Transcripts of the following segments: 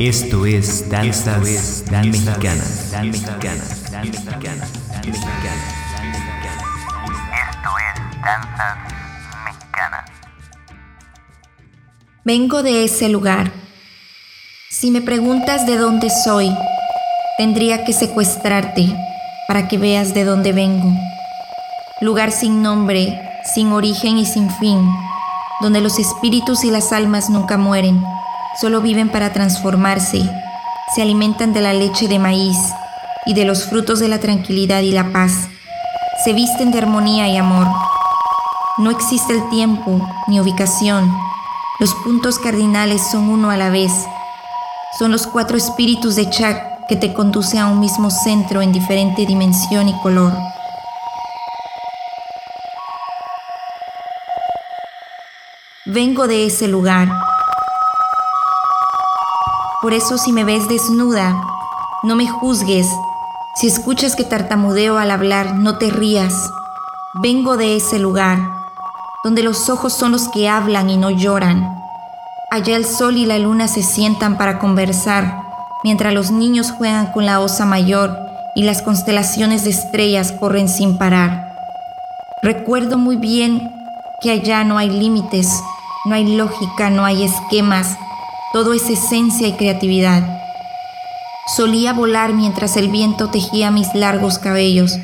Esto es Danzas Mexicanas. Dan Mexicanas. Dan Mexicanas. Dan Mexicanas. Esto es Danzas Mexicanas. Vengo de ese lugar. Si me preguntas de dónde soy, tendría que secuestrarte para que veas de dónde vengo. Lugar sin nombre, sin origen y sin fin, donde los espíritus y las almas nunca mueren, solo viven para transformarse, se alimentan de la leche de maíz y de los frutos de la tranquilidad y la paz, se visten de armonía y amor. No existe el tiempo ni ubicación, los puntos cardinales son uno a la vez, son los cuatro espíritus de Chak que te conducen a un mismo centro en diferente dimensión y color. Vengo de ese lugar. Por eso si me ves desnuda, no me juzgues. Si escuchas que tartamudeo al hablar, no te rías. Vengo de ese lugar, donde los ojos son los que hablan y no lloran. Allá el sol y la luna se sientan para conversar, mientras los niños juegan con la osa mayor y las constelaciones de estrellas corren sin parar. Recuerdo muy bien que allá no hay límites, no hay lógica, no hay esquemas, todo es esencia y creatividad. Solía volar mientras el viento tejía mis largos cabellos.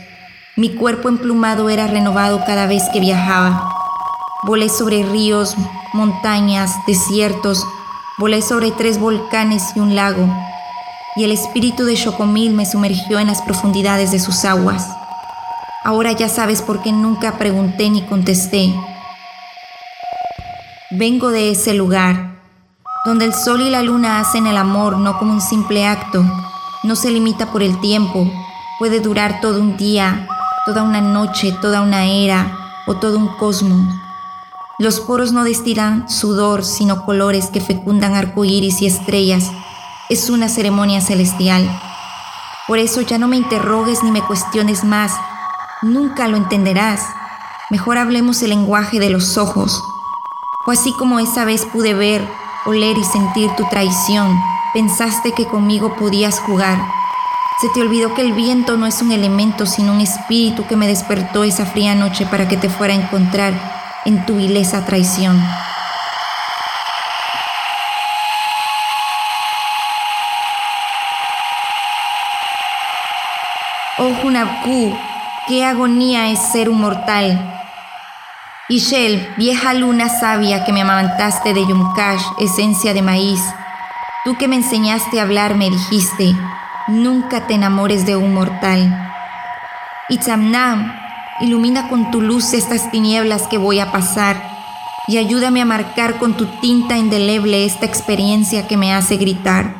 Mi cuerpo emplumado era renovado cada vez que viajaba. Volé sobre ríos, montañas, desiertos, volé sobre tres volcanes y un lago, y el espíritu de Chocomil me sumergió en las profundidades de sus aguas. Ahora ya sabes por qué nunca pregunté ni contesté. Vengo de ese lugar, donde el sol y la luna hacen el amor no como un simple acto, no se limita por el tiempo, puede durar todo un día, toda una noche, toda una era o todo un cosmos. Los poros no destilan sudor, sino colores que fecundan arcoíris y estrellas. Es una ceremonia celestial. Por eso ya no me interrogues ni me cuestiones más. Nunca lo entenderás. Mejor hablemos el lenguaje de los ojos. O así como esa vez pude ver, oler y sentir tu traición, pensaste que conmigo podías jugar. Se te olvidó que el viento no es un elemento, sino un espíritu que me despertó esa fría noche para que te fuera a encontrar en tu vileza traición. Oh Hunabku, qué agonía es ser un mortal. Ishel, vieja luna sabia que me amamantaste de Yumkash, esencia de maíz, tú que me enseñaste a hablar me dijiste, nunca te enamores de un mortal. Itzamnam, ilumina con tu luz estas tinieblas que voy a pasar y ayúdame a marcar con tu tinta indeleble esta experiencia que me hace gritar.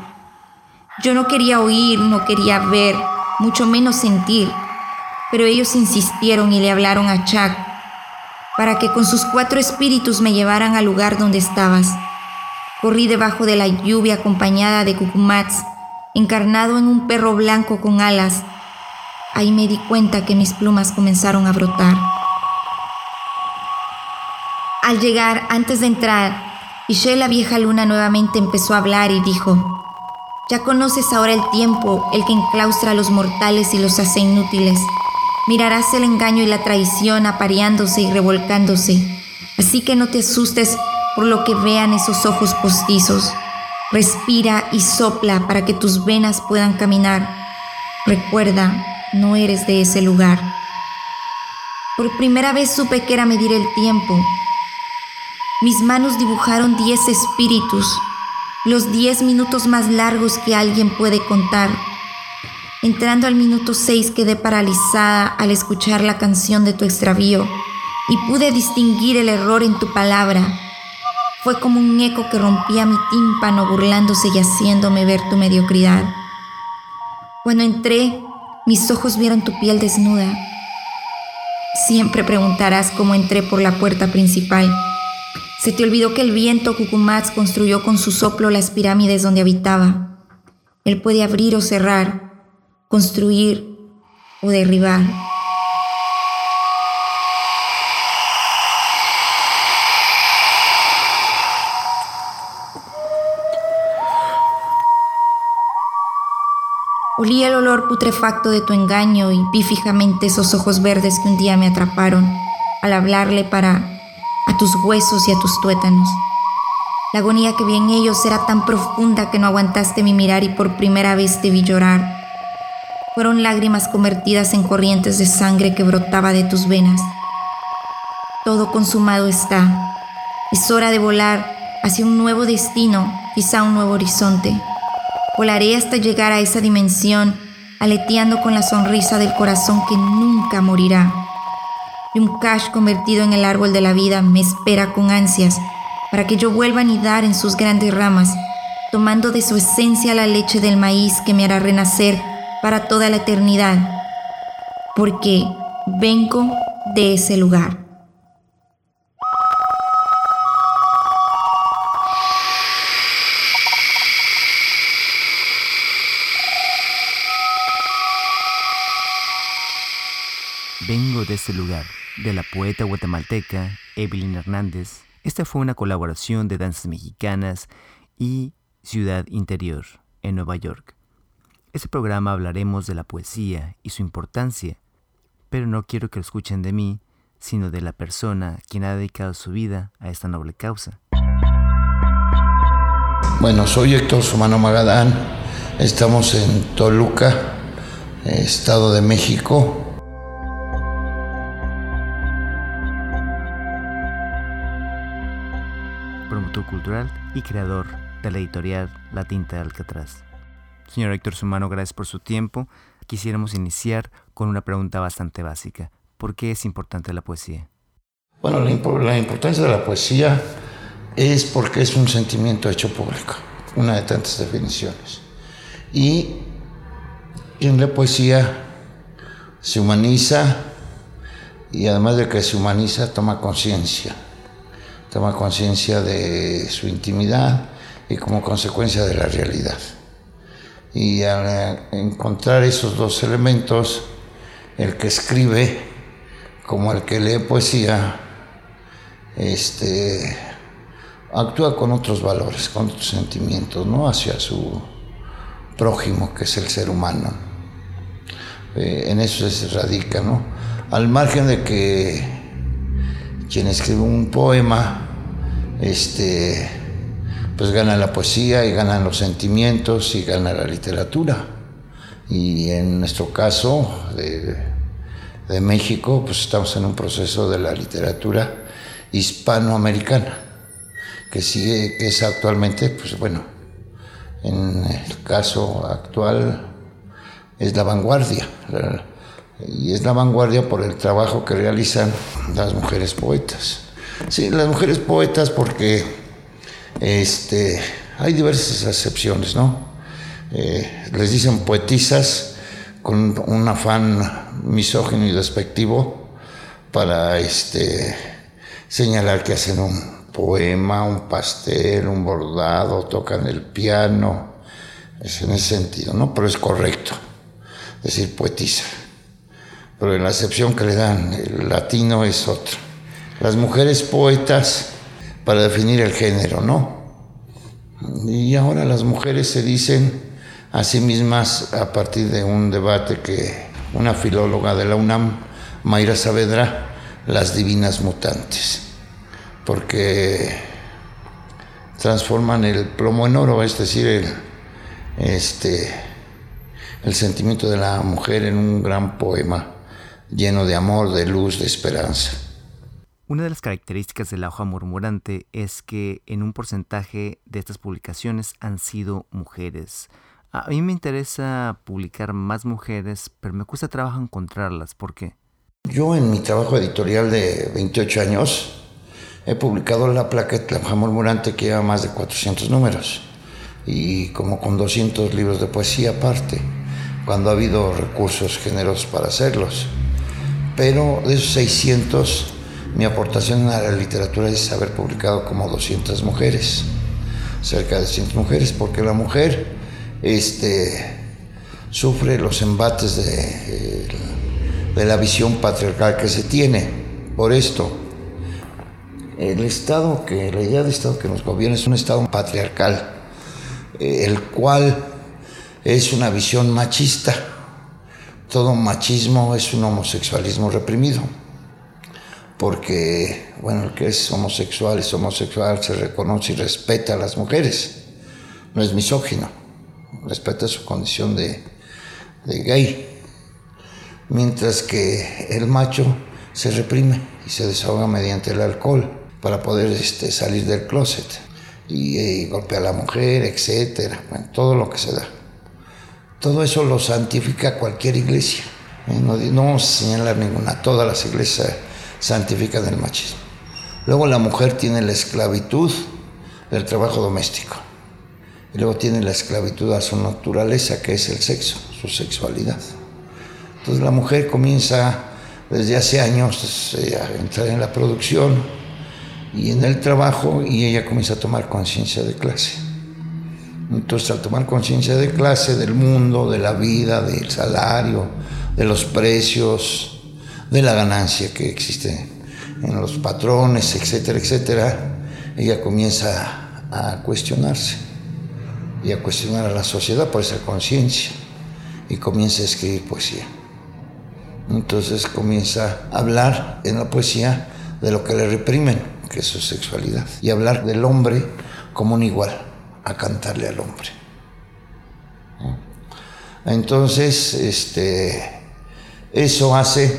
Yo no quería oír, no quería ver, mucho menos sentir, pero ellos insistieron y le hablaron a Chak para que con sus cuatro espíritus me llevaran al lugar donde estabas. Corrí debajo de la lluvia acompañada de Cucumats, encarnado en un perro blanco con alas. Ahí me di cuenta que mis plumas comenzaron a brotar. Al llegar, antes de entrar, Ishe la vieja luna nuevamente empezó a hablar y dijo, ya conoces ahora el tiempo, el que enclaustra a los mortales y los hace inútiles. Mirarás el engaño y la traición apareándose y revolcándose. Así que no te asustes por lo que vean esos ojos postizos. Respira y sopla para que tus venas puedan caminar. Recuerda, no eres de ese lugar. Por primera vez supe que era medir el tiempo. Mis manos dibujaron diez espíritus, los diez minutos más largos que alguien puede contar. Entrando al minuto 6 quedé paralizada al escuchar la canción de tu extravío y pude distinguir el error en tu palabra. Fue como un eco que rompía mi tímpano burlándose y haciéndome ver tu mediocridad. Cuando entré, mis ojos vieron tu piel desnuda. Siempre preguntarás cómo entré por la puerta principal. Se te olvidó que el viento Cucumats construyó con su soplo las pirámides donde habitaba. Él puede abrir o cerrar, construir o derribar. Olí el olor putrefacto de tu engaño y vi fijamente esos ojos verdes que un día me atraparon al hablarle para a tus huesos y a tus tuétanos. La agonía que vi en ellos era tan profunda que no aguantaste mi mirar y por primera vez te vi llorar. Fueron lágrimas convertidas en corrientes de sangre que brotaba de tus venas. Todo consumado está. Es hora de volar hacia un nuevo destino, quizá un nuevo horizonte. Volaré hasta llegar a esa dimensión, aleteando con la sonrisa del corazón que nunca morirá. Y un cash convertido en el árbol de la vida me espera con ansias para que yo vuelva a nidar en sus grandes ramas, tomando de su esencia la leche del maíz que me hará renacer para toda la eternidad, porque vengo de ese lugar. Vengo de ese lugar, de la poeta guatemalteca Evelyn Hernández. Esta fue una colaboración de danzas mexicanas y Ciudad Interior, en Nueva York. Este programa hablaremos de la poesía y su importancia, pero no quiero que lo escuchen de mí, sino de la persona quien ha dedicado su vida a esta noble causa. Bueno, soy Héctor Sumano Magadán, estamos en Toluca, Estado de México, cultural y creador de la editorial La Tinta de Alcatraz. Señor Héctor Sumano, gracias por su tiempo. Quisiéramos iniciar con una pregunta bastante básica. ¿Por qué es importante la poesía? Bueno, la, la importancia de la poesía es porque es un sentimiento hecho público, una de tantas definiciones. Y en la poesía se humaniza y además de que se humaniza, toma conciencia toma conciencia de su intimidad y como consecuencia de la realidad. Y al encontrar esos dos elementos, el que escribe como el que lee poesía, este, actúa con otros valores, con otros sentimientos, ¿no? Hacia su prójimo, que es el ser humano. Eh, en eso se radica, ¿no? Al margen de que quien escribe un poema, este, pues gana la poesía y ganan los sentimientos y gana la literatura. Y en nuestro caso de, México, pues estamos en un proceso de la literatura hispanoamericana, que sigue, que es actualmente, pues bueno, en el caso actual es la vanguardia. y es la vanguardia por el trabajo que realizan las mujeres poetas. Sí, las mujeres poetas porque este, hay diversas excepciones, ¿no? Eh, les dicen poetisas con un afán misógino y despectivo para este, señalar que hacen un poema, un pastel, un bordado, tocan el piano, es en ese sentido, ¿no? Pero es correcto decir poetisa. Pero en la acepción que le dan el latino es otra las mujeres poetas para definir el género, ¿no? Y ahora las mujeres se dicen a sí mismas a partir de un debate que una filóloga de la UNAM, Mayra Saavedra, las divinas mutantes, porque transforman el plomo en oro, es decir, el, este, el sentimiento de la mujer en un gran poema lleno de amor, de luz, de esperanza. Una de las características de la hoja murmurante es que en un porcentaje de estas publicaciones han sido mujeres. A mí me interesa publicar más mujeres, pero me cuesta trabajo encontrarlas. ¿Por qué? Yo en mi trabajo editorial de 28 años he publicado la plaqueta La hoja murmurante que lleva más de 400 números y como con 200 libros de poesía aparte, cuando ha habido recursos generosos para hacerlos. Pero de esos 600 mi aportación a la literatura es haber publicado como 200 mujeres, cerca de 200 mujeres, porque la mujer este, sufre los embates de, de la visión patriarcal que se tiene. Por esto, el Estado, que la idea de Estado que nos gobierna es un Estado patriarcal, el cual es una visión machista. Todo machismo es un homosexualismo reprimido. Porque, bueno, el que es homosexual es homosexual, se reconoce y respeta a las mujeres. No es misógino, respeta su condición de, de gay. Mientras que el macho se reprime y se desahoga mediante el alcohol para poder este, salir del closet y, y golpea a la mujer, etcétera, bueno, todo lo que se da. Todo eso lo santifica cualquier iglesia. ¿eh? No, no vamos a señalar ninguna, todas las iglesias santifican el machismo. Luego la mujer tiene la esclavitud del trabajo doméstico. Y luego tiene la esclavitud a su naturaleza, que es el sexo, su sexualidad. Entonces la mujer comienza desde hace años eh, a entrar en la producción y en el trabajo y ella comienza a tomar conciencia de clase. Entonces, al tomar conciencia de clase, del mundo, de la vida, del salario, de los precios, de la ganancia que existe en los patrones, etcétera, etcétera, ella comienza a cuestionarse y a cuestionar a la sociedad por esa conciencia y comienza a escribir poesía. Entonces comienza a hablar en la poesía de lo que le reprimen, que es su sexualidad, y hablar del hombre como un igual a cantarle al hombre. Entonces, este, eso hace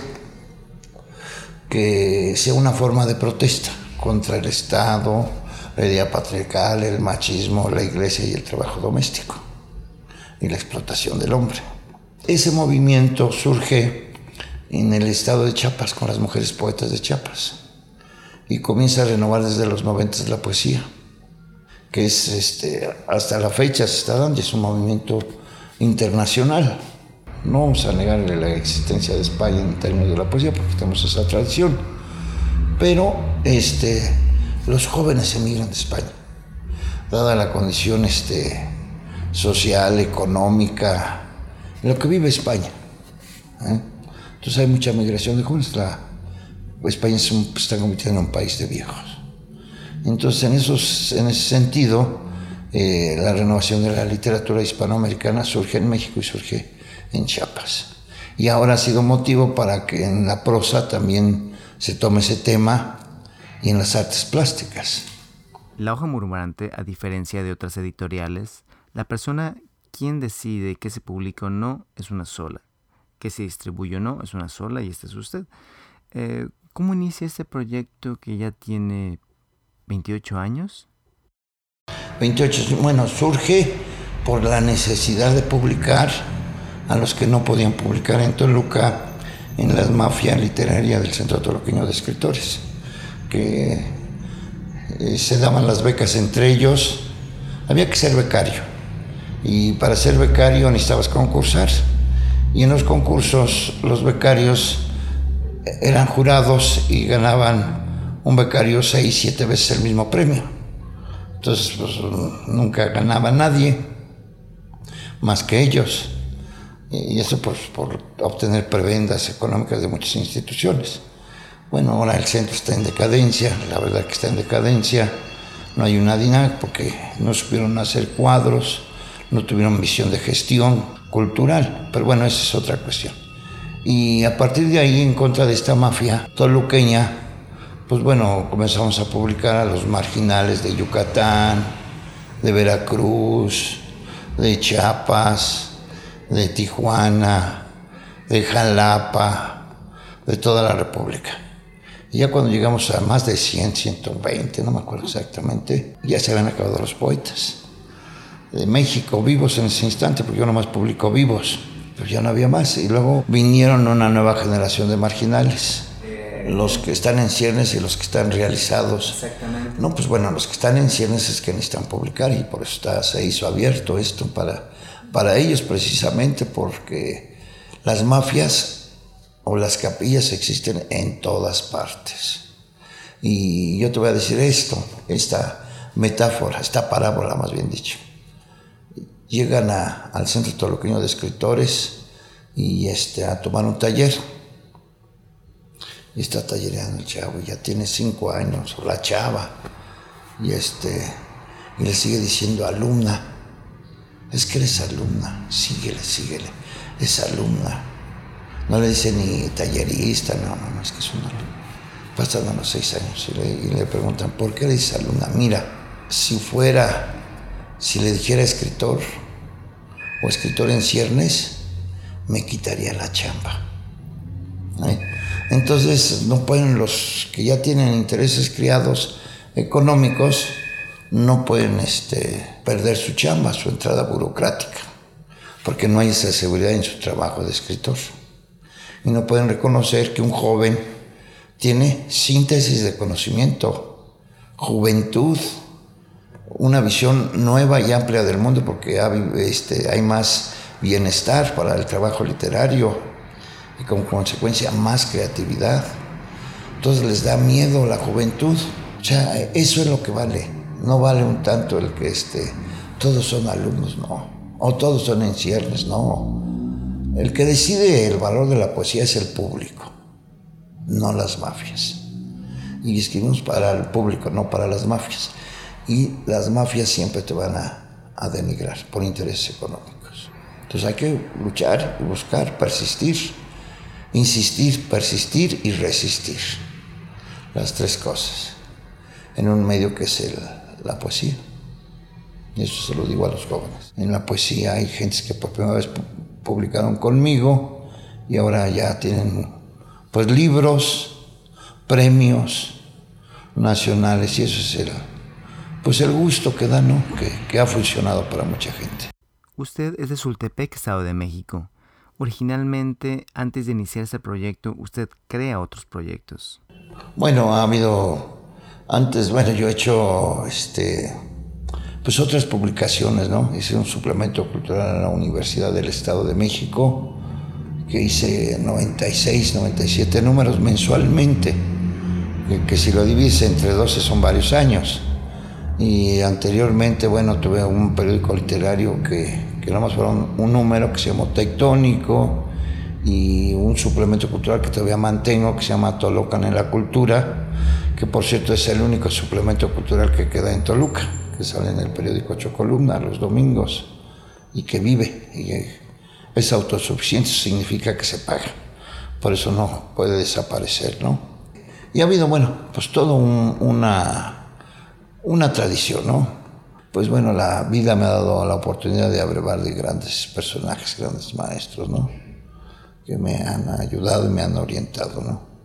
que sea una forma de protesta contra el Estado, la idea patriarcal, el machismo, la iglesia y el trabajo doméstico y la explotación del hombre. Ese movimiento surge en el estado de Chiapas con las mujeres poetas de Chiapas y comienza a renovar desde los noventas la poesía que es este, hasta la fecha se está dando, es un movimiento internacional. No vamos a negar la existencia de España en términos de la poesía porque tenemos esa tradición, pero este, los jóvenes emigran de España, dada la condición este, social, económica, lo que vive España. ¿eh? Entonces hay mucha migración de jóvenes. La, España se está convirtiendo en un país de viejos. Entonces, en, esos, en ese sentido, eh, la renovación de la literatura hispanoamericana surge en México y surge en Chiapas. Y ahora ha sido motivo para que en la prosa también se tome ese tema y en las artes plásticas. La hoja murmurante, a diferencia de otras editoriales, la persona quien decide que se publica o no es una sola, que se distribuye o no es una sola y este es usted. Eh, ¿Cómo inicia este proyecto que ya tiene 28 años. 28, bueno, surge por la necesidad de publicar a los que no podían publicar en Toluca en las mafias literarias del Centro Toluqueño de Escritores, que eh, se daban las becas entre ellos, había que ser becario, y para ser becario necesitabas concursar, y en los concursos los becarios eran jurados y ganaban un becario seis, siete veces el mismo premio. Entonces, pues, nunca ganaba nadie más que ellos. Y eso pues, por obtener prebendas económicas de muchas instituciones. Bueno, ahora el centro está en decadencia, la verdad que está en decadencia. No hay una dinámica porque no supieron hacer cuadros, no tuvieron visión de gestión cultural. Pero bueno, esa es otra cuestión. Y a partir de ahí, en contra de esta mafia toluqueña, pues bueno, comenzamos a publicar a los marginales de Yucatán, de Veracruz, de Chiapas, de Tijuana, de Jalapa, de toda la República. Y ya cuando llegamos a más de 100, 120, no me acuerdo exactamente, ya se habían acabado los poetas. De México, vivos en ese instante, porque yo nomás publico vivos, pero ya no había más. Y luego vinieron una nueva generación de marginales los que están en ciernes y los que están realizados. Exactamente. No, pues bueno, los que están en ciernes es que necesitan publicar y por eso está, se hizo abierto esto para, para ellos precisamente porque las mafias o las capillas existen en todas partes. Y yo te voy a decir esto, esta metáfora, esta parábola más bien dicho. Llegan al Centro Toluqueño de Escritores y este, a tomar un taller y está tallereando el chavo, ya tiene cinco años, o la chava, y este, y le sigue diciendo alumna, es que eres alumna, síguele, síguele, es alumna. No le dice ni tallerista, no, no, no, es que es una alumna. Pasan los seis años y le, preguntan, ¿por qué dices alumna? Mira, si fuera, si le dijera escritor o escritor en ciernes, me quitaría la chamba. ¿Eh? Entonces no pueden los que ya tienen intereses criados económicos, no pueden este, perder su chamba, su entrada burocrática, porque no hay esa seguridad en su trabajo de escritor. Y no pueden reconocer que un joven tiene síntesis de conocimiento, juventud, una visión nueva y amplia del mundo, porque este, hay más bienestar para el trabajo literario y como consecuencia más creatividad. Entonces les da miedo la juventud. O sea, eso es lo que vale. No vale un tanto el que este, todos son alumnos, no. O todos son en ciernes, no. El que decide el valor de la poesía es el público, no las mafias. Y escribimos para el público, no para las mafias. Y las mafias siempre te van a, a denigrar por intereses económicos. Entonces hay que luchar buscar, persistir, insistir, persistir y resistir. Las tres cosas. En un medio que es el, la poesía. Y eso se lo digo a los jóvenes. En la poesía hay gente que por primera vez publicaron conmigo y ahora ya tienen pues libros, premios nacionales y eso es el, pues el gusto que da, ¿no? Que, que ha funcionado para mucha gente. Usted es de Sultepec, Estado de México. Originalmente, antes de iniciar este proyecto, usted crea otros proyectos. Bueno, ha habido antes, bueno, yo he hecho este, pues otras publicaciones, ¿no? Hice un suplemento cultural en la Universidad del Estado de México, que hice 96, 97 números mensualmente, que, si lo divides entre 12 son varios años. Y anteriormente, bueno, tuve un periódico literario que, que nada más fueron un número que se llamó Tectónico y un suplemento cultural que todavía mantengo que se llama Tolocan en la Cultura que por cierto es el único suplemento cultural que queda en Toluca, que sale en el periódico Ocho Columna los domingos y que vive. Y es autosuficiente, significa que se paga. Por eso no puede desaparecer, ¿no? Y ha habido, bueno, pues todo una, una tradición, ¿no? Pues bueno, la vida me ha dado la oportunidad de abrevar de grandes personajes, grandes maestros, ¿no? Que me han ayudado y me han orientado, ¿no?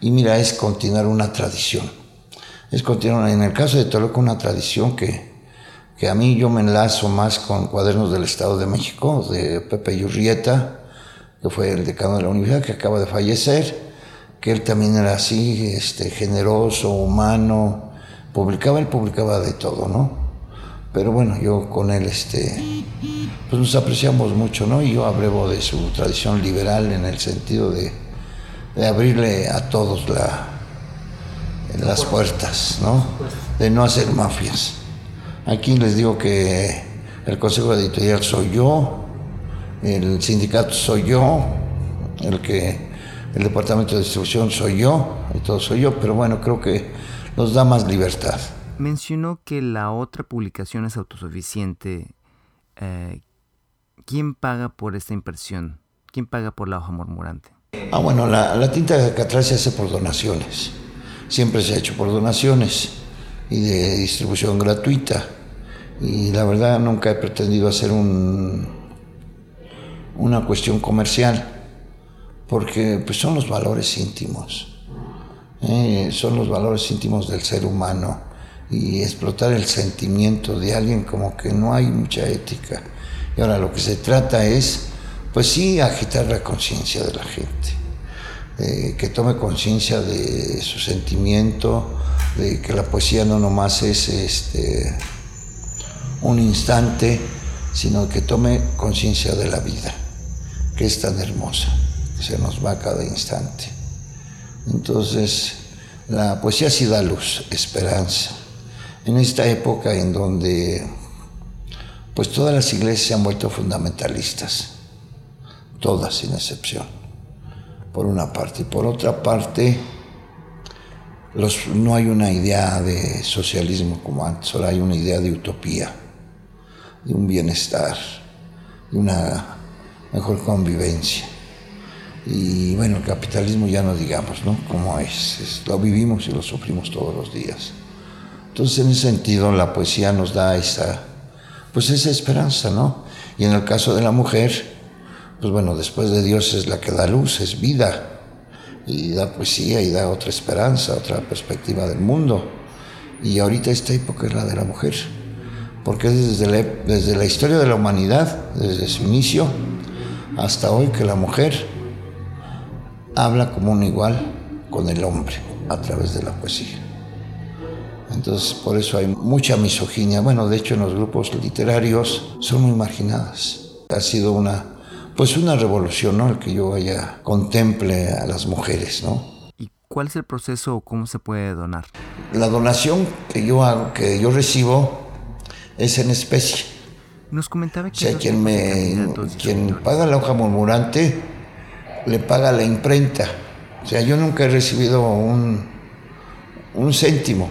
Y mira, es continuar una tradición. Es continuar, en el caso de Toluca, una tradición que, que a mí yo me enlazo más con Cuadernos del Estado de México, de Pepe Yurrieta, que fue el decano de la universidad, que acaba de fallecer, que él también era así, este, generoso, humano, publicaba, él publicaba de todo, ¿no? Pero bueno, yo con él, este, pues nos apreciamos mucho, ¿no? Y yo abrevo de su tradición liberal en el sentido de, de abrirle a todos la, las puertas, ¿no? De no hacer mafias. Aquí les digo que el consejo editorial soy yo, el sindicato soy yo, el que el departamento de distribución soy yo, y todo soy yo, pero bueno, creo que nos da más libertad. Mencionó que la otra publicación es autosuficiente. Eh, ¿Quién paga por esta impresión? ¿Quién paga por la hoja murmurante? Ah, bueno, la, tinta de Alcatraz se hace por donaciones. Siempre se ha hecho por donaciones y de distribución gratuita. Y la verdad nunca he pretendido hacer un, una cuestión comercial, porque pues, son los valores íntimos. ¿eh? son los valores íntimos del ser humano y explotar el sentimiento de alguien como que no hay mucha ética. Y ahora lo que se trata es pues sí, agitar la conciencia de la gente, eh, que tome conciencia de su sentimiento, de que la poesía no nomás es este, un instante, sino que tome conciencia de la vida, que es tan hermosa, se nos va cada instante. Entonces, la poesía sí da luz, esperanza. En esta época en donde pues todas las iglesias se han vuelto fundamentalistas, todas sin excepción, por una parte. Y por otra parte, los, no hay una idea de socialismo como antes, ahora hay una idea de utopía. de un bienestar, de una mejor convivencia. Y bueno, el capitalismo ya no digamos, ¿no? Como es, lo vivimos y lo sufrimos todos los días. Entonces, en ese sentido, la poesía nos da esa, pues esa esperanza, ¿no? Y en el caso de la mujer, pues bueno, después de Dios es la que da luz, es vida, y da poesía y da otra esperanza, otra perspectiva del mundo. Y ahorita esta época es la de la mujer, porque es desde la, desde la historia de la humanidad, desde su inicio hasta hoy, que la mujer habla como un igual con el hombre a través de la poesía. Entonces, por eso hay mucha misoginia. Bueno, de hecho, en los grupos literarios son muy marginadas. Ha sido una, pues una revolución, ¿no? El que yo vaya contemple a las mujeres, ¿no? ¿Y cuál es el proceso o cómo se puede donar? La donación que yo hago, que yo recibo, es en especie. Nos comentaba que... O sea, quien, me, quien paga la hoja murmurante le paga la imprenta. O sea, yo nunca he recibido un, un céntimo.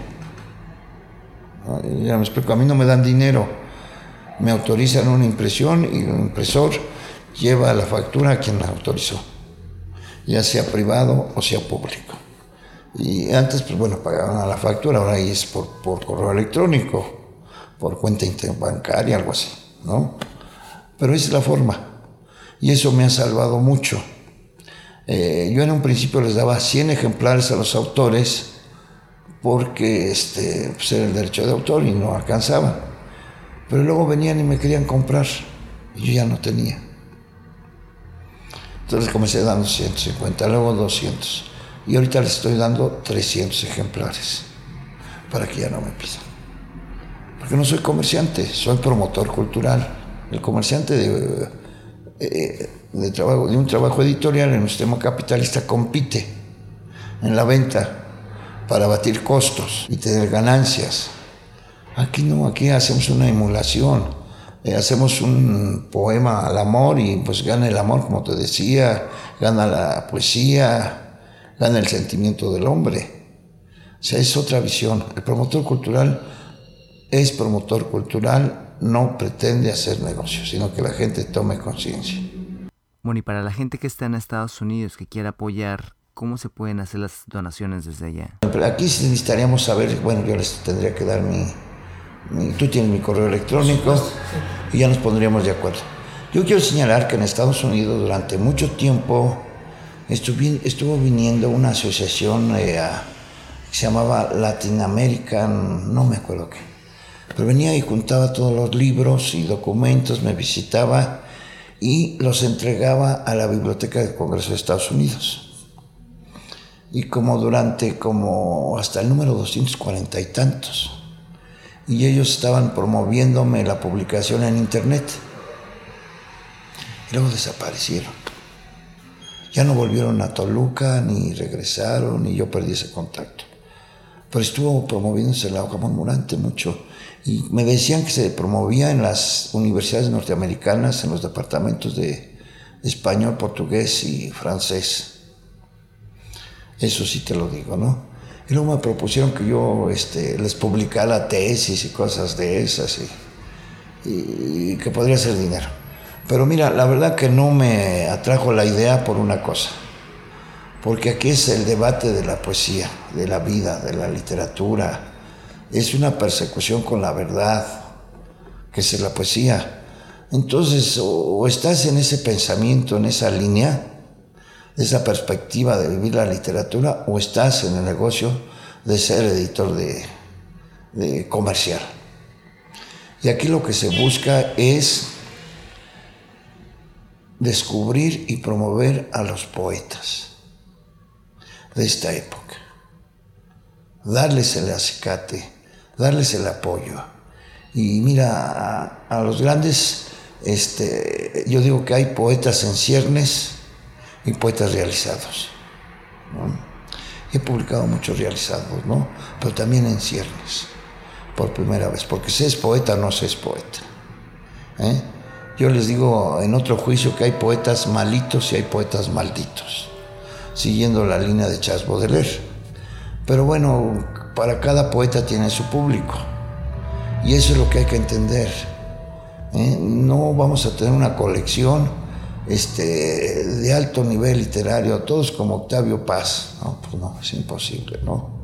Ya me explico, a mí no me dan dinero. Me autorizan una impresión y el impresor lleva la factura a quien la autorizó, ya sea privado o sea público. Y antes, pues bueno, pagaban a la factura, ahora es por, por correo electrónico, por cuenta interbancaria, algo así, ¿no? Pero esa es la forma. Y eso me ha salvado mucho. Eh, yo en un principio les daba 100 ejemplares a los autores porque este, pues era el derecho de autor y no alcanzaban. Pero luego venían y me querían comprar y yo ya no tenía. Entonces comencé dando 150, luego 200. Y ahorita les estoy dando 300 ejemplares para que ya no me pidan. Porque no soy comerciante, soy promotor cultural. El comerciante de, eh, de, trabajo, de un trabajo editorial en un sistema capitalista compite en la venta para batir costos y tener ganancias. Aquí no, aquí hacemos una emulación, eh, hacemos un poema al amor y pues gana el amor, como te decía, gana la poesía, gana el sentimiento del hombre. O sea, es otra visión. El promotor cultural es promotor cultural, no pretende hacer negocios, sino que la gente tome conciencia. Bueno, y para la gente que está en Estados Unidos, que quiera apoyar ¿Cómo se pueden hacer las donaciones desde allá? Aquí necesitaríamos saber, bueno, yo les tendría que dar mi, tú tienes mi correo electrónico y ya nos pondríamos de acuerdo. Yo quiero señalar que en Estados Unidos durante mucho tiempo estuvo, viniendo una asociación eh, que se llamaba Latin American, no me acuerdo qué, pero venía y juntaba todos los libros y documentos, me visitaba y los entregaba a la Biblioteca del Congreso de Estados Unidos y como durante como hasta el número 240 y tantos. Y ellos estaban promoviéndome la publicación en internet. Y luego desaparecieron. Ya no volvieron a Toluca, ni regresaron, y yo perdí ese contacto. Pero estuvo promoviéndose la hoja murmurante mucho. Y me decían que se promovía en las universidades norteamericanas, en los departamentos de español, portugués y francés. Eso sí te lo digo, ¿no? Y luego me propusieron que yo este, les publicara tesis y cosas de esas y, que podría ser dinero. Pero mira, la verdad que no me atrajo la idea por una cosa. Porque aquí es el debate de la poesía, de la vida, de la literatura. Es una persecución con la verdad, que es la poesía. Entonces, o estás en ese pensamiento, en esa línea, esa perspectiva de vivir la literatura o estás en el negocio de ser editor de, comercial. Y aquí lo que se busca es descubrir y promover a los poetas de esta época, darles el acicate, darles el apoyo. Y mira, a, los grandes, este, yo digo que hay poetas en ciernes, poetas realizados. He publicado muchos realizados, ¿no? pero también en ciernes, por primera vez, porque se es poeta no se es poeta. ¿eh? Yo les digo en otro juicio que hay poetas malitos y hay poetas malditos, siguiendo la línea de Charles Baudelaire. Pero bueno, para cada poeta tiene su público. Y eso es lo que hay que entender. ¿eh? No vamos a tener una colección este, de alto nivel literario, todos como Octavio Paz. No, pues no, es imposible, ¿no?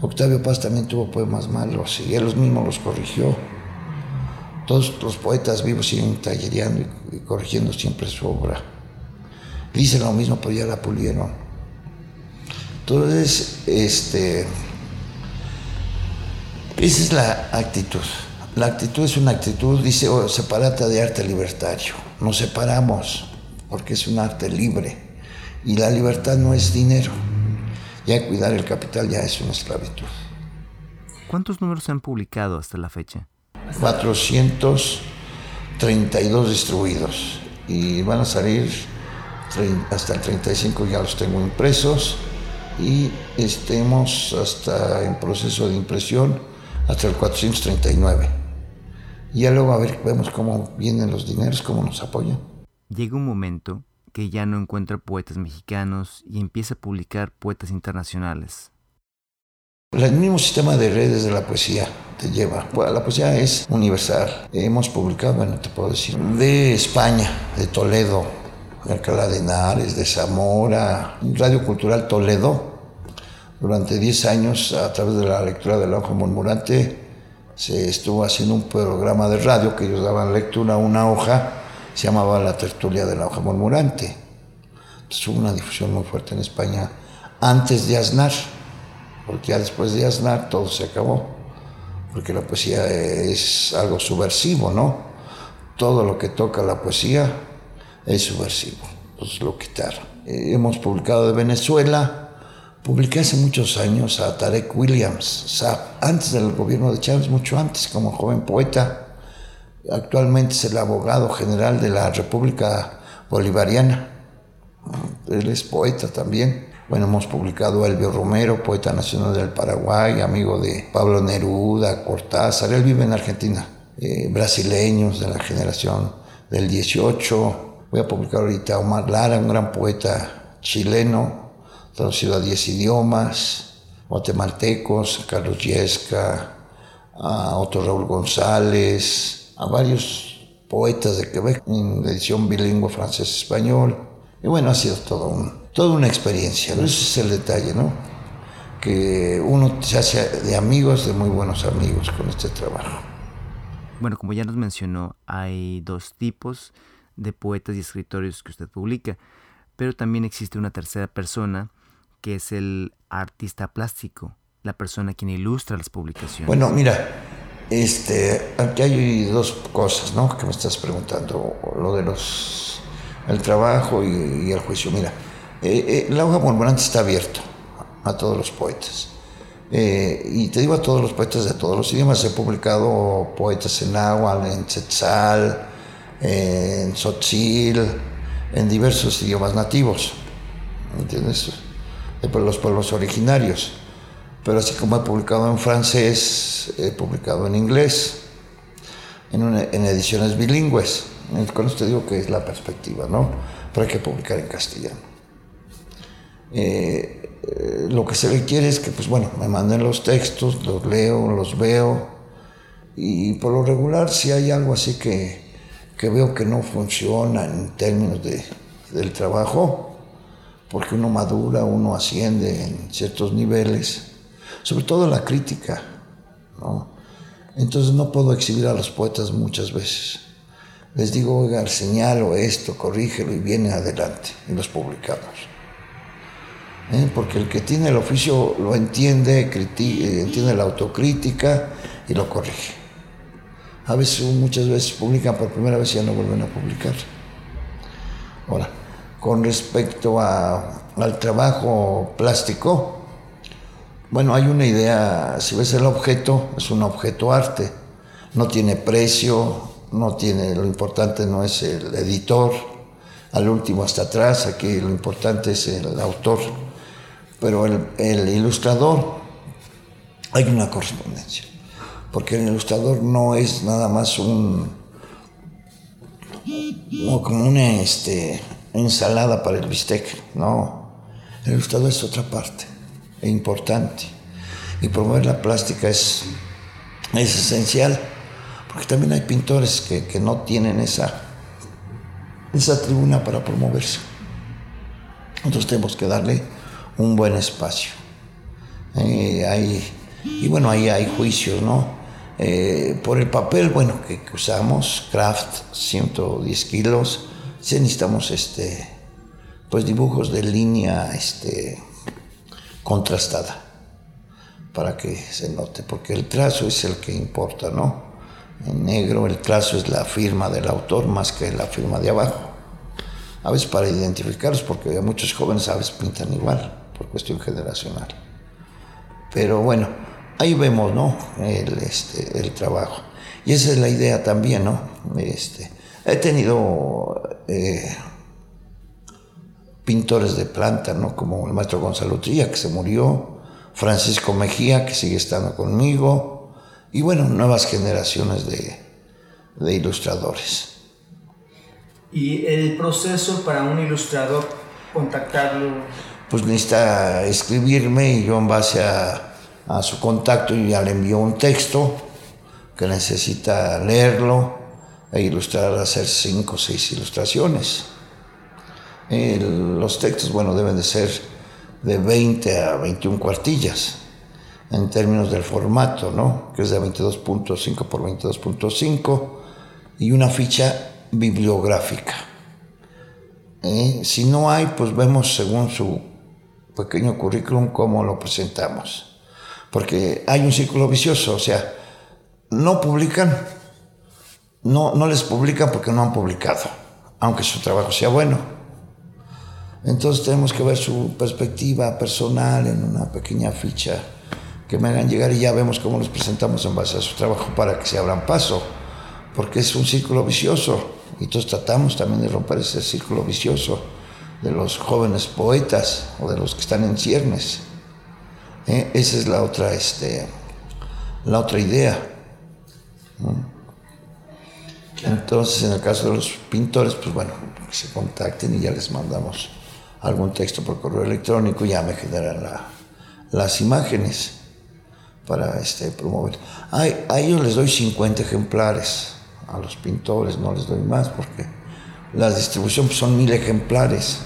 Octavio Paz también tuvo poemas malos y él mismo los corrigió. Todos los poetas vivos siguen tallereando y, corrigiendo siempre su obra. Dice lo mismo, pero ya la pulieron. Entonces, este, esa es la actitud. La actitud es una actitud, dice, oh, separata de arte libertario. Nos separamos porque es un arte libre y la libertad no es dinero. Ya cuidar el capital ya es una esclavitud. ¿Cuántos números se han publicado hasta la fecha? 432 distribuidos y van a salir hasta el 35 ya los tengo impresos y estemos hasta en proceso de impresión hasta el 439. Y ya luego a ver, vemos cómo vienen los dineros, cómo nos apoyan. Llega un momento que ya no encuentra poetas mexicanos y empieza a publicar poetas internacionales. El mismo sistema de redes de la poesía te lleva. la poesía es universal. Hemos publicado, bueno, te puedo decir, de España, de Toledo, de Alcalá de Henares, de Zamora, Radio Cultural Toledo. Durante 10 años, a través de la lectura del ojo murmurante, se estuvo haciendo un programa de radio que ellos daban lectura a una hoja, se llamaba La tertulia de la hoja murmurante. Entonces hubo una difusión muy fuerte en España antes de Aznar, porque ya después de Aznar todo se acabó, porque la poesía es algo subversivo, ¿no? Todo lo que toca la poesía es subversivo, pues lo quitaron. Eh, hemos publicado de Venezuela, Publiqué hace muchos años a Tarek Williams, antes del gobierno de Chávez, mucho antes, como joven poeta. Actualmente es el abogado general de la República Bolivariana. Él es poeta también. Bueno, hemos publicado a Elvio Romero, poeta nacional del Paraguay, amigo de Pablo Neruda, Cortázar. Él vive en Argentina. Eh, brasileños de la generación del 18. Voy a publicar ahorita a Omar Lara, un gran poeta chileno, traducido a 10 idiomas, guatemaltecos, Carlos Yesca, a Otto Raúl González, a varios poetas de Quebec en edición bilingüe francés-español. Y bueno, ha sido todo un, toda una experiencia. Ese es el detalle, ¿no? Que uno se hace de amigos, de muy buenos amigos con este trabajo. Bueno, como ya nos mencionó, hay dos tipos de poetas y escritores que usted publica, pero también existe una tercera persona que es el artista plástico, la persona quien ilustra las publicaciones. Bueno, mira, este, aquí hay dos cosas, ¿no? Que me estás preguntando, lo de los, el trabajo y, el juicio. Mira, eh, eh, la hoja murmurante está abierta a todos los poetas. Eh, y te digo a todos los poetas de todos los idiomas. He publicado poetas en náhuatl, en tzetzal, en tzotzil, en diversos idiomas nativos. ¿Entiendes? De los pueblos originarios. Pero así como he publicado en francés, he publicado en inglés, en, en ediciones bilingües. Con esto digo que es la perspectiva, ¿no? Pero hay que publicar en castellano. Eh, eh, lo que se requiere es que, pues bueno, me manden los textos, los leo, los veo, y por lo regular, si hay algo así que, que veo que no funciona en términos de, del trabajo, porque uno madura, uno asciende en ciertos niveles, sobre todo la crítica. Entonces no puedo exhibir a los poetas muchas veces. Les digo, oiga, señalo esto, corrígelo y viene adelante y los publicamos. ¿Eh? Porque el que tiene el oficio lo entiende, entiende la autocrítica y lo corrige. A veces, muchas veces publican por primera vez y ya no vuelven a publicar. Ahora, con respecto al trabajo plástico, bueno, hay una idea, si ves el objeto, es un objeto arte, no tiene precio, no tiene, lo importante no es el editor, al último hasta atrás, aquí lo importante es el autor, pero el, ilustrador, hay una correspondencia, porque el ilustrador no es nada más un, como un, este, ensalada para el bistec. No, el ilustrador es otra parte, es importante. Y promover la plástica es, es esencial, porque también hay pintores que, no tienen esa, esa tribuna para promoverse. Nosotros tenemos que darle un buen espacio. Eh, y bueno, ahí hay juicios, ¿no? Eh, por el papel, bueno, que, usamos, craft, 110 kilos, si necesitamos este, pues dibujos de línea este, contrastada para que se note, porque el trazo es el que importa, ¿no? En negro el trazo es la firma del autor más que la firma de abajo. A veces para identificarlos, porque muchos jóvenes a veces pintan igual, por cuestión generacional. Pero bueno, ahí vemos, ¿no? El, este, el trabajo. Y esa es la idea también, ¿no? Este, he tenido eh, pintores de planta, ¿no? Como el maestro Gonzalo Trilla, que se murió, Francisco Mejía, que sigue estando conmigo, y bueno, nuevas generaciones de, de ilustradores. ¿Y el proceso para un ilustrador contactarlo? Pues necesita escribirme y yo en base a, a su contacto ya le envío un texto que necesita leerlo e ilustrar, hacer cinco o seis ilustraciones. los textos, bueno, deben de ser de 20 a 21 cuartillas en términos del formato, ¿no? Que es de 22.5 por 22.5 y una ficha bibliográfica. ¿Eh? Si no hay, pues vemos según su pequeño currículum cómo lo presentamos. Porque hay un círculo vicioso, o sea, no publican, no, no les publican porque no han publicado, aunque su trabajo sea bueno. Entonces tenemos que ver su perspectiva personal en una pequeña ficha que me hagan llegar y ya vemos cómo los presentamos en base a su trabajo para que se abran paso, porque es un círculo vicioso y entonces tratamos también de romper ese círculo vicioso de los jóvenes poetas o de los que están en ciernes. ¿Eh? Esa es la otra, este, la otra idea. Entonces, en el caso de los pintores, pues bueno, que se contacten y ya les mandamos algún texto por correo electrónico y ya me generan las imágenes para este, promover. a ellos les doy 50 ejemplares, a los pintores no les doy más porque la distribución pues, son mil ejemplares.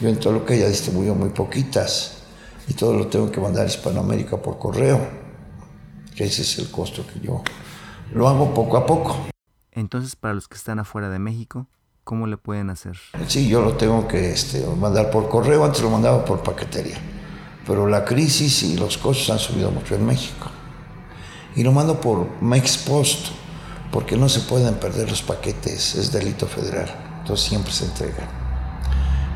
Yo en todo lo que ya distribuyo muy poquitas y todo lo tengo que mandar a Hispanoamérica por correo, que ese es el costo que yo lo hago poco a poco. Entonces, para los que están afuera de México, ¿cómo le pueden hacer? Sí, yo lo tengo que este, mandar por correo, antes lo mandaba por paquetería pero la crisis y los costos han subido mucho en México. Y lo mando por Mexpost, porque no se pueden perder los paquetes, es delito federal, entonces siempre se entregan.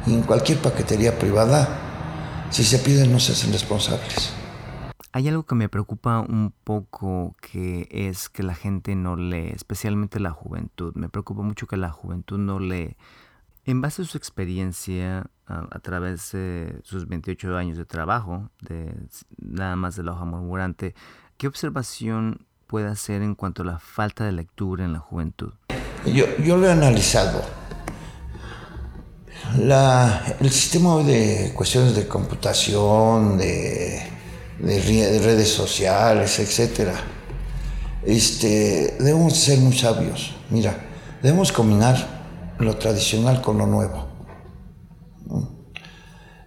Y en cualquier paquetería privada, si se piden no se hacen responsables. Hay algo que me preocupa un poco, que es que la gente no lee, especialmente la juventud. Me preocupa mucho que la juventud no lee. En base a su experiencia, a, través de sus 28 años de trabajo, de nada más de la hoja murmurante, ¿qué observación puede hacer en cuanto a la falta de lectura en la juventud? Yo, yo lo he analizado. La, el sistema de cuestiones de computación, de, de, redes sociales, etc. Este, debemos ser muy sabios. Mira, debemos combinar lo tradicional con lo nuevo.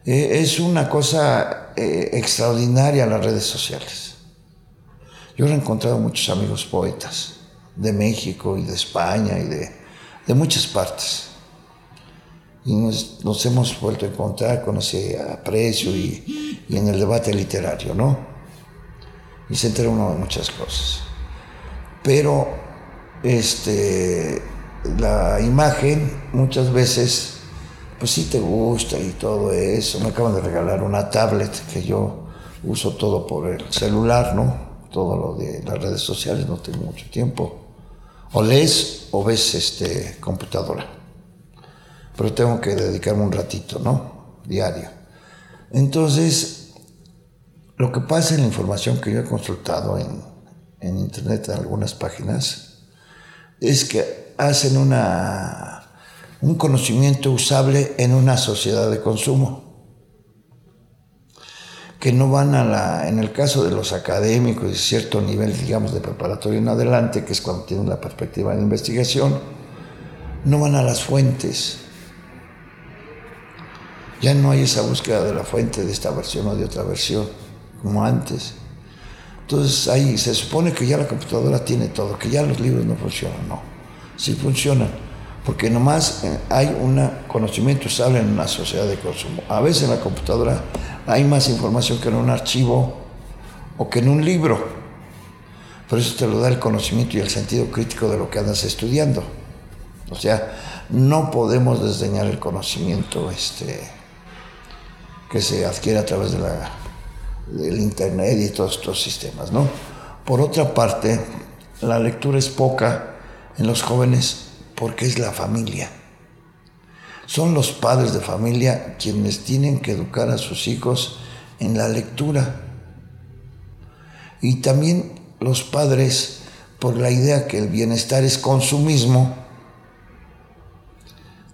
Eh, es una cosa eh, extraordinaria las redes sociales. Yo he encontrado muchos amigos poetas de México y de España y de, de muchas partes. Y nos, hemos vuelto a encontrar con ese aprecio y, y en el debate literario, ¿no? Y se entera uno de muchas cosas. Pero este, la imagen muchas veces pues sí te gusta y todo eso. Me acaban de regalar una tablet que yo uso todo por el celular, ¿no? Todo lo de las redes sociales, no tengo mucho tiempo. O lees o ves este, computadora. Pero tengo que dedicarme un ratito, ¿no? Diario. Entonces, lo que pasa en la información que yo he consultado en, en internet, en algunas páginas, es que hacen una un conocimiento usable en una sociedad de consumo. que no van a la, en el caso de los académicos de cierto nivel, digamos, de preparatoria en adelante, que es cuando tienen la perspectiva de investigación, no van a las fuentes. Ya no hay esa búsqueda de la fuente de esta versión o de otra versión, como antes. Entonces ahí se supone que ya la computadora tiene todo, que ya los libros no funcionan, no, sí funcionan, porque nomás eh, hay un conocimiento estable en una sociedad de consumo. A veces en la computadora hay más información que en un archivo o que en un libro. Por eso te lo da el conocimiento y el sentido crítico de lo que andas estudiando. O sea, no podemos desdeñar el conocimiento este, que se adquiere a través de la, del Internet y todos estos sistemas. ¿no? Por otra parte, la lectura es poca en los jóvenes porque es la familia. Son los padres de familia quienes tienen que educar a sus hijos en la lectura. Y también los padres, por la idea que el bienestar es consumismo,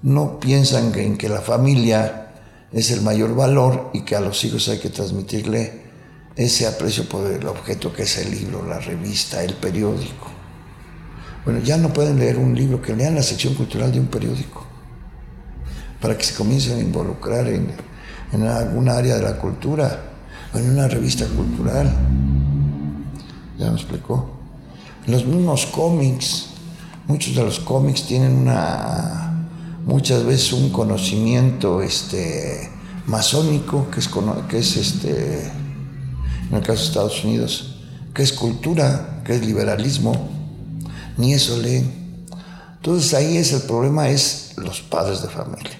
no piensan en que la familia es el mayor valor y que a los hijos hay que transmitirle ese aprecio por el objeto que es el libro, la revista, el periódico. Bueno, ya no pueden leer un libro, que lean la sección cultural de un periódico para que se comiencen a involucrar en, en alguna área de la cultura o en una revista cultural. ¿Ya me explicó? Los mismos cómics, muchos de los cómics tienen una, muchas veces un conocimiento este, masónico, que es, que es este, en el caso de Estados Unidos, que es cultura, que es liberalismo, ni eso leen. Entonces ahí es el problema, es los padres de familia.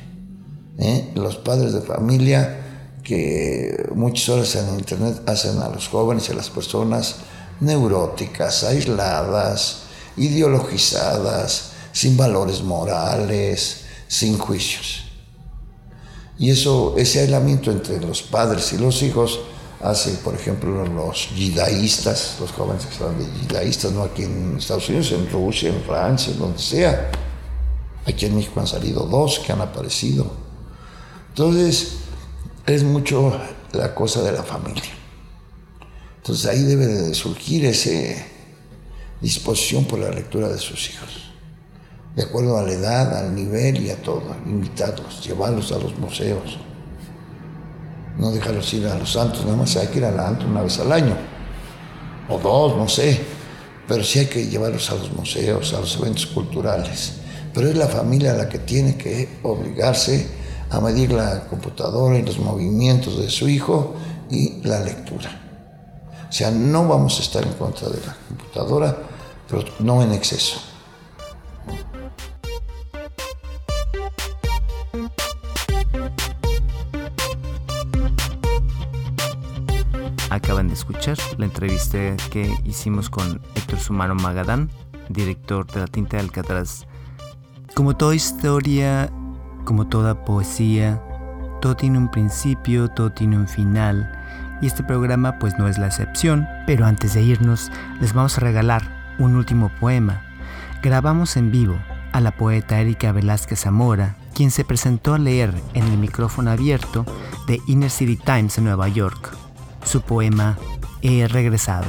¿eh? los padres de familia que muchas horas en internet hacen a los jóvenes y a las personas neuróticas, aisladas, ideologizadas, sin valores morales, sin juicios. Y eso, ese aislamiento entre los padres y los hijos hace, por ejemplo, los yidaístas, los jóvenes que están de yidaístas, no aquí en Estados Unidos, en Rusia, en Francia, en donde sea. Aquí en México han salido dos que han aparecido entonces, es mucho la cosa de la familia. Entonces ahí debe de surgir esa disposición por la lectura de sus hijos, de acuerdo a la edad, al nivel y a todo, invitarlos, llevarlos a los museos, no dejarlos ir a los santos, nada más hay que ir a la santo una vez al año, o dos, no sé, pero sí hay que llevarlos a los museos, a los eventos culturales, pero es la familia la que tiene que obligarse a medir la computadora y los movimientos de su hijo y la lectura. O sea, no vamos a estar en contra de la computadora, pero no en exceso. Escuchar la entrevista que hicimos con Héctor Sumano Magadán, director de La Tinta de Alcatraz. Como toda historia como toda poesía, todo tiene un principio, todo tiene un final, y este programa pues no es la excepción, pero antes de irnos les vamos a regalar un último poema. Grabamos en vivo a la poeta Erika Velázquez Zamora, quien se presentó a leer en el micrófono abierto de Inner City Times en Nueva York. Su poema He regresado.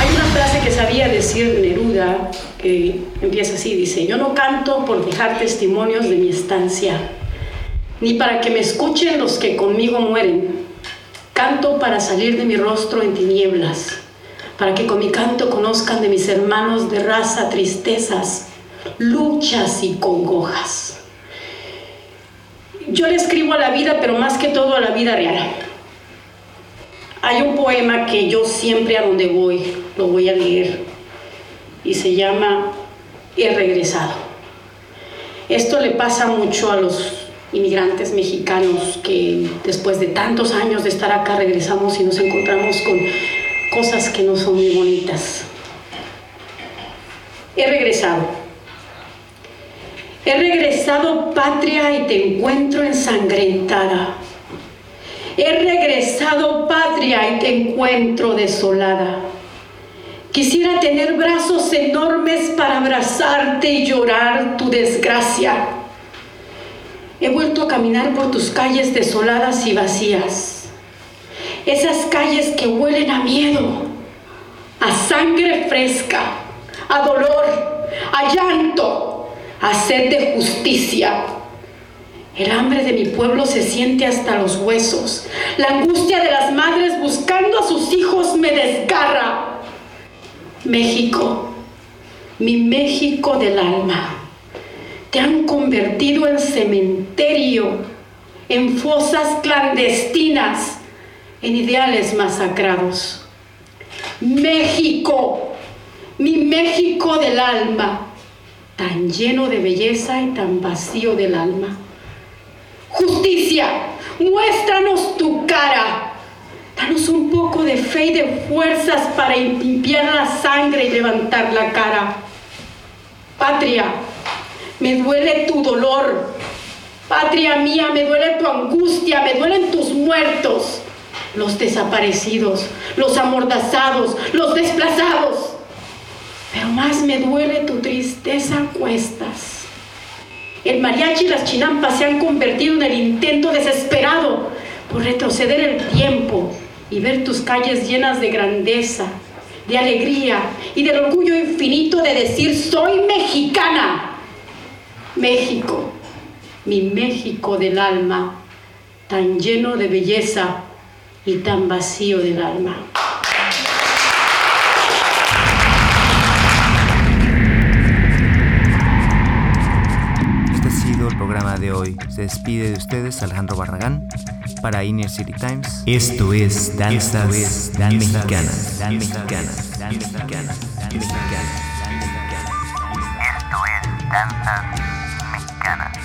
Hay una frase que sabía decir Neruda que empieza así, dice, yo no canto por dejar testimonios de mi estancia, ni para que me escuchen los que conmigo mueren. Canto para salir de mi rostro en tinieblas, para que con mi canto conozcan de mis hermanos de raza tristezas, luchas y congojas. Yo le escribo a la vida, pero más que todo a la vida real. Hay un poema que yo siempre a donde voy lo voy a leer y se llama He regresado. Esto le pasa mucho a los inmigrantes mexicanos que después de tantos años de estar acá regresamos y nos encontramos con cosas que no son muy bonitas. He regresado. He regresado patria y te encuentro ensangrentada. He regresado patria y te encuentro desolada. Quisiera tener brazos enormes para abrazarte y llorar tu desgracia. He vuelto a caminar por tus calles desoladas y vacías. Esas calles que huelen a miedo, a sangre fresca, a dolor, a llanto, a sed de justicia. El hambre de mi pueblo se siente hasta los huesos. La angustia de las madres buscando a sus hijos me desgarra. México, mi México del alma te han convertido en cementerio, en fosas clandestinas, en ideales masacrados. México, mi México del alma, tan lleno de belleza y tan vacío del alma. Justicia, muéstranos tu cara. Danos un poco de fe y de fuerzas para limpiar la sangre y levantar la cara. Patria, me duele tu dolor. Patria mía, me duele tu angustia, me duelen tus muertos, los desaparecidos, los amordazados, los desplazados. Pero más me duele tu tristeza cuestas. El mariachi y las chinampas se han convertido en el intento desesperado por retroceder el tiempo y ver tus calles llenas de grandeza, de alegría y del orgullo infinito de decir soy mexicana. México, mi México del alma, tan lleno de belleza y tan vacío del alma. Se despide de ustedes Alejandro Barragán para Inner City Times. Esto es Danzas Mexicanas. Dan Mexicanas. Dan Mexicanas. Dan Mexicanas. Esto es Danzas